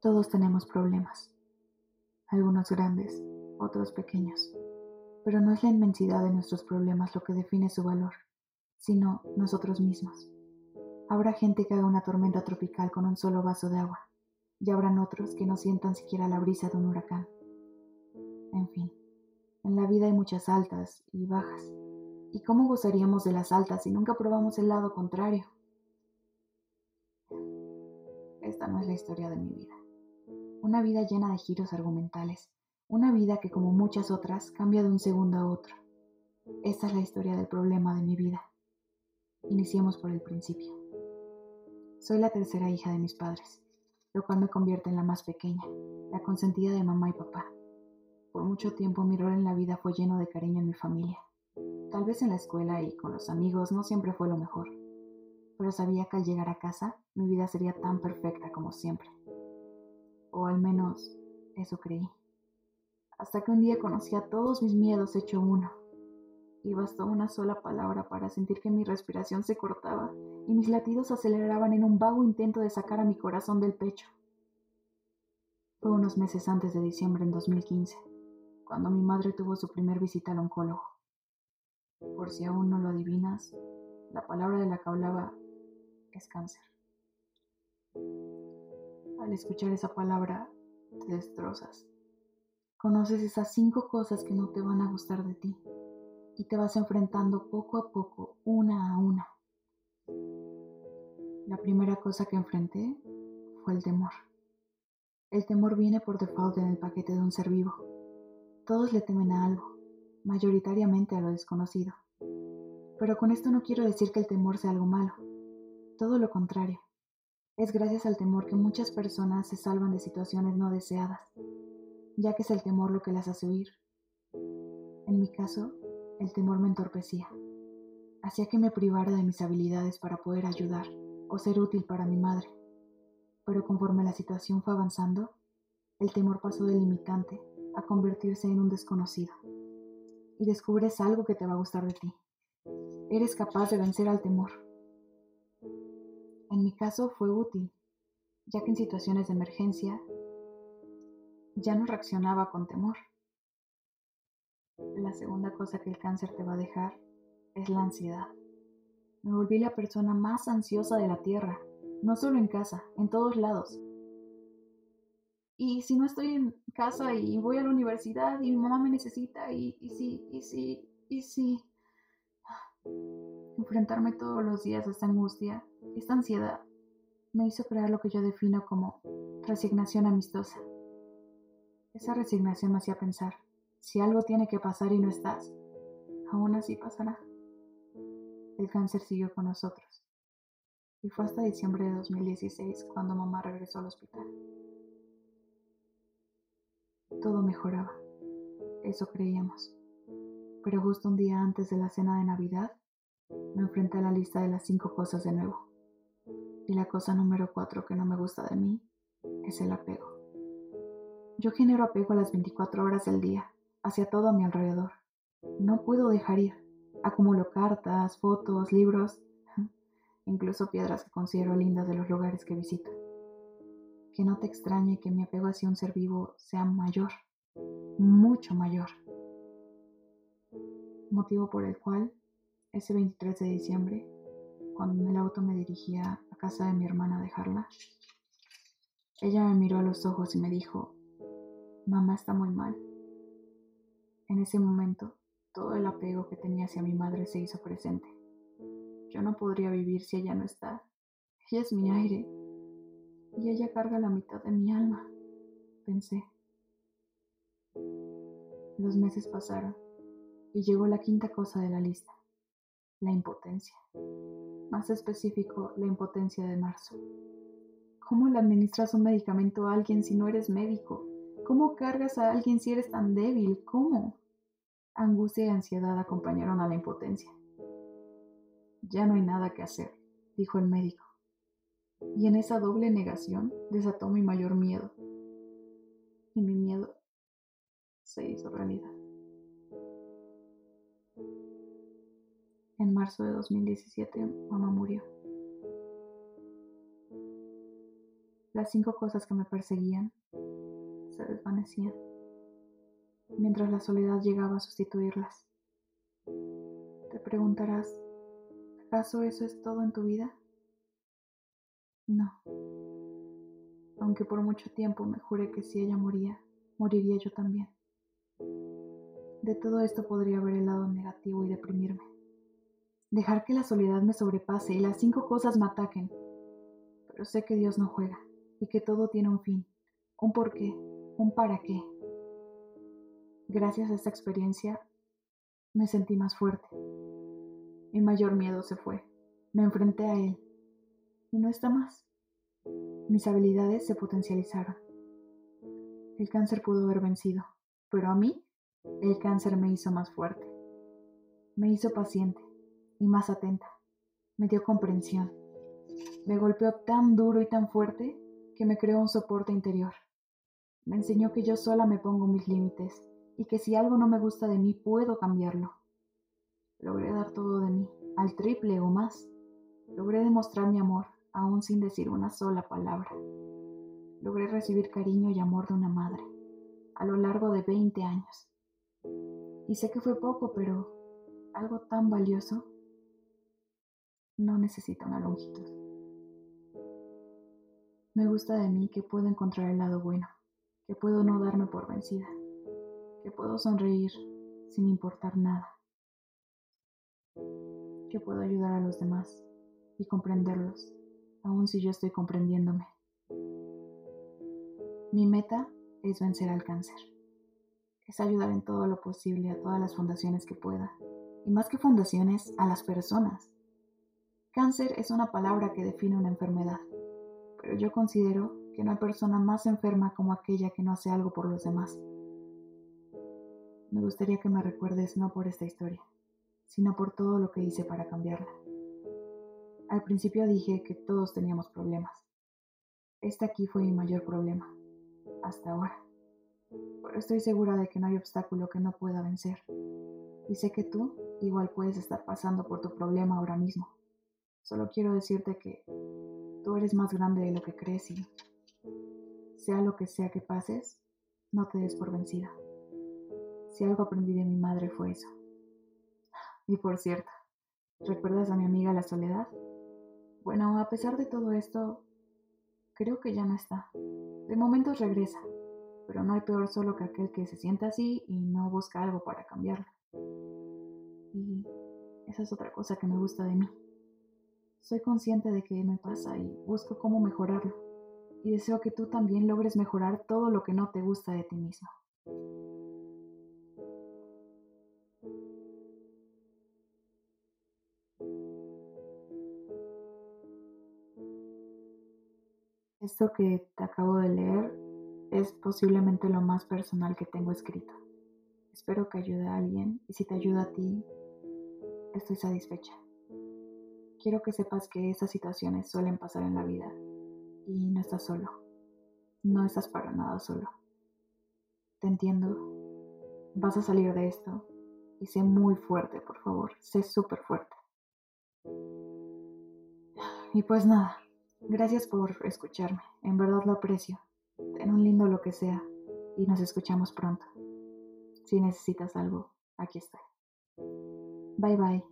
Todos tenemos problemas, algunos grandes, otros pequeños, pero no es la inmensidad de nuestros problemas lo que define su valor, sino nosotros mismos. Habrá gente que haga una tormenta tropical con un solo vaso de agua, y habrán otros que no sientan siquiera la brisa de un huracán. En fin, en la vida hay muchas altas y bajas, ¿y cómo gozaríamos de las altas si nunca probamos el lado contrario? Esta no es la historia de mi vida. Una vida llena de giros argumentales, una vida que como muchas otras cambia de un segundo a otro. Esta es la historia del problema de mi vida. Iniciemos por el principio. Soy la tercera hija de mis padres, lo cual me convierte en la más pequeña, la consentida de mamá y papá. Por mucho tiempo mi rol en la vida fue lleno de cariño en mi familia. Tal vez en la escuela y con los amigos no siempre fue lo mejor, pero sabía que al llegar a casa mi vida sería tan perfecta como siempre. O al menos eso creí hasta que un día conocí a todos mis miedos hecho uno. Y bastó una sola palabra para sentir que mi respiración se cortaba y mis latidos aceleraban en un vago intento de sacar a mi corazón del pecho. Fue unos meses antes de diciembre en 2015, cuando mi madre tuvo su primer visita al oncólogo. Por si aún no lo adivinas, la palabra de la que hablaba es cáncer. Al escuchar esa palabra, te destrozas. Conoces esas cinco cosas que no te van a gustar de ti y te vas enfrentando poco a poco, una a una. La primera cosa que enfrenté fue el temor. El temor viene por default en el paquete de un ser vivo. Todos le temen a algo, mayoritariamente a lo desconocido. Pero con esto no quiero decir que el temor sea algo malo. Todo lo contrario. Es gracias al temor que muchas personas se salvan de situaciones no deseadas ya que es el temor lo que las hace huir. En mi caso, el temor me entorpecía. Hacía que me privara de mis habilidades para poder ayudar o ser útil para mi madre. Pero conforme la situación fue avanzando, el temor pasó de limitante a convertirse en un desconocido. Y descubres algo que te va a gustar de ti. Eres capaz de vencer al temor. En mi caso fue útil, ya que en situaciones de emergencia ya no reaccionaba con temor. La segunda cosa que el cáncer te va a dejar es la ansiedad. Me volví la persona más ansiosa de la Tierra, no solo en casa, en todos lados. Y si no estoy en casa y voy a la universidad y mi mamá me necesita y, y sí, y sí, y sí. Enfrentarme todos los días a esta angustia, esta ansiedad, me hizo crear lo que yo defino como resignación amistosa. Esa resignación me hacía pensar, si algo tiene que pasar y no estás, aún así pasará. El cáncer siguió con nosotros. Y fue hasta diciembre de 2016 cuando mamá regresó al hospital. Todo mejoraba, eso creíamos. Pero justo un día antes de la cena de Navidad, me enfrenté a la lista de las cinco cosas de nuevo. Y la cosa número cuatro que no me gusta de mí es el apego. Yo genero apego a las 24 horas del día, hacia todo a mi alrededor. No puedo dejar ir. Acumulo cartas, fotos, libros, incluso piedras que considero lindas de los lugares que visito. Que no te extrañe que mi apego hacia un ser vivo sea mayor, mucho mayor. Motivo por el cual, ese 23 de diciembre, cuando en el auto me dirigía casa de mi hermana a dejarla, ella me miró a los ojos y me dijo, Mamá está muy mal. En ese momento, todo el apego que tenía hacia mi madre se hizo presente. Yo no podría vivir si ella no está. Ella es mi aire. Y ella carga la mitad de mi alma, pensé. Los meses pasaron y llegó la quinta cosa de la lista, la impotencia. Más específico, la impotencia de marzo. ¿Cómo le administras un medicamento a alguien si no eres médico? ¿Cómo cargas a alguien si eres tan débil? ¿Cómo? Angustia y ansiedad acompañaron a la impotencia. Ya no hay nada que hacer, dijo el médico. Y en esa doble negación desató mi mayor miedo. Y mi miedo se hizo realidad. Marzo de 2017, mamá murió. Las cinco cosas que me perseguían se desvanecían, mientras la soledad llegaba a sustituirlas. Te preguntarás, ¿acaso eso es todo en tu vida? No. Aunque por mucho tiempo me juré que si ella moría, moriría yo también. De todo esto podría ver el lado negativo y deprimirme. Dejar que la soledad me sobrepase y las cinco cosas me ataquen. Pero sé que Dios no juega y que todo tiene un fin, un porqué, un para qué. Gracias a esta experiencia me sentí más fuerte. Mi mayor miedo se fue. Me enfrenté a él. Y no está más. Mis habilidades se potencializaron. El cáncer pudo haber vencido, pero a mí el cáncer me hizo más fuerte. Me hizo paciente y más atenta. Me dio comprensión. Me golpeó tan duro y tan fuerte que me creó un soporte interior. Me enseñó que yo sola me pongo mis límites y que si algo no me gusta de mí puedo cambiarlo. Logré dar todo de mí, al triple o más. Logré demostrar mi amor, aún sin decir una sola palabra. Logré recibir cariño y amor de una madre, a lo largo de 20 años. Y sé que fue poco, pero algo tan valioso no necesita una longitud. Me gusta de mí que puedo encontrar el lado bueno, que puedo no darme por vencida, que puedo sonreír sin importar nada, que puedo ayudar a los demás y comprenderlos, aun si yo estoy comprendiéndome. Mi meta es vencer al cáncer, es ayudar en todo lo posible a todas las fundaciones que pueda, y más que fundaciones, a las personas. Cáncer es una palabra que define una enfermedad pero yo considero que no hay persona más enferma como aquella que no hace algo por los demás. Me gustaría que me recuerdes no por esta historia, sino por todo lo que hice para cambiarla. Al principio dije que todos teníamos problemas. Este aquí fue mi mayor problema, hasta ahora. Pero estoy segura de que no hay obstáculo que no pueda vencer. Y sé que tú igual puedes estar pasando por tu problema ahora mismo. Solo quiero decirte que Tú eres más grande de lo que crees y sea lo que sea que pases, no te des por vencida. Si algo aprendí de mi madre fue eso. Y por cierto, ¿recuerdas a mi amiga la soledad? Bueno, a pesar de todo esto, creo que ya no está. De momento regresa, pero no hay peor solo que aquel que se siente así y no busca algo para cambiarlo. Y esa es otra cosa que me gusta de mí. Soy consciente de que me pasa y busco cómo mejorarlo. Y deseo que tú también logres mejorar todo lo que no te gusta de ti mismo. Esto que te acabo de leer es posiblemente lo más personal que tengo escrito. Espero que ayude a alguien y si te ayuda a ti, estoy satisfecha. Quiero que sepas que esas situaciones suelen pasar en la vida y no estás solo. No estás para nada solo. Te entiendo. Vas a salir de esto y sé muy fuerte, por favor. Sé súper fuerte. Y pues nada, gracias por escucharme. En verdad lo aprecio. Ten un lindo lo que sea y nos escuchamos pronto. Si necesitas algo, aquí estoy. Bye bye.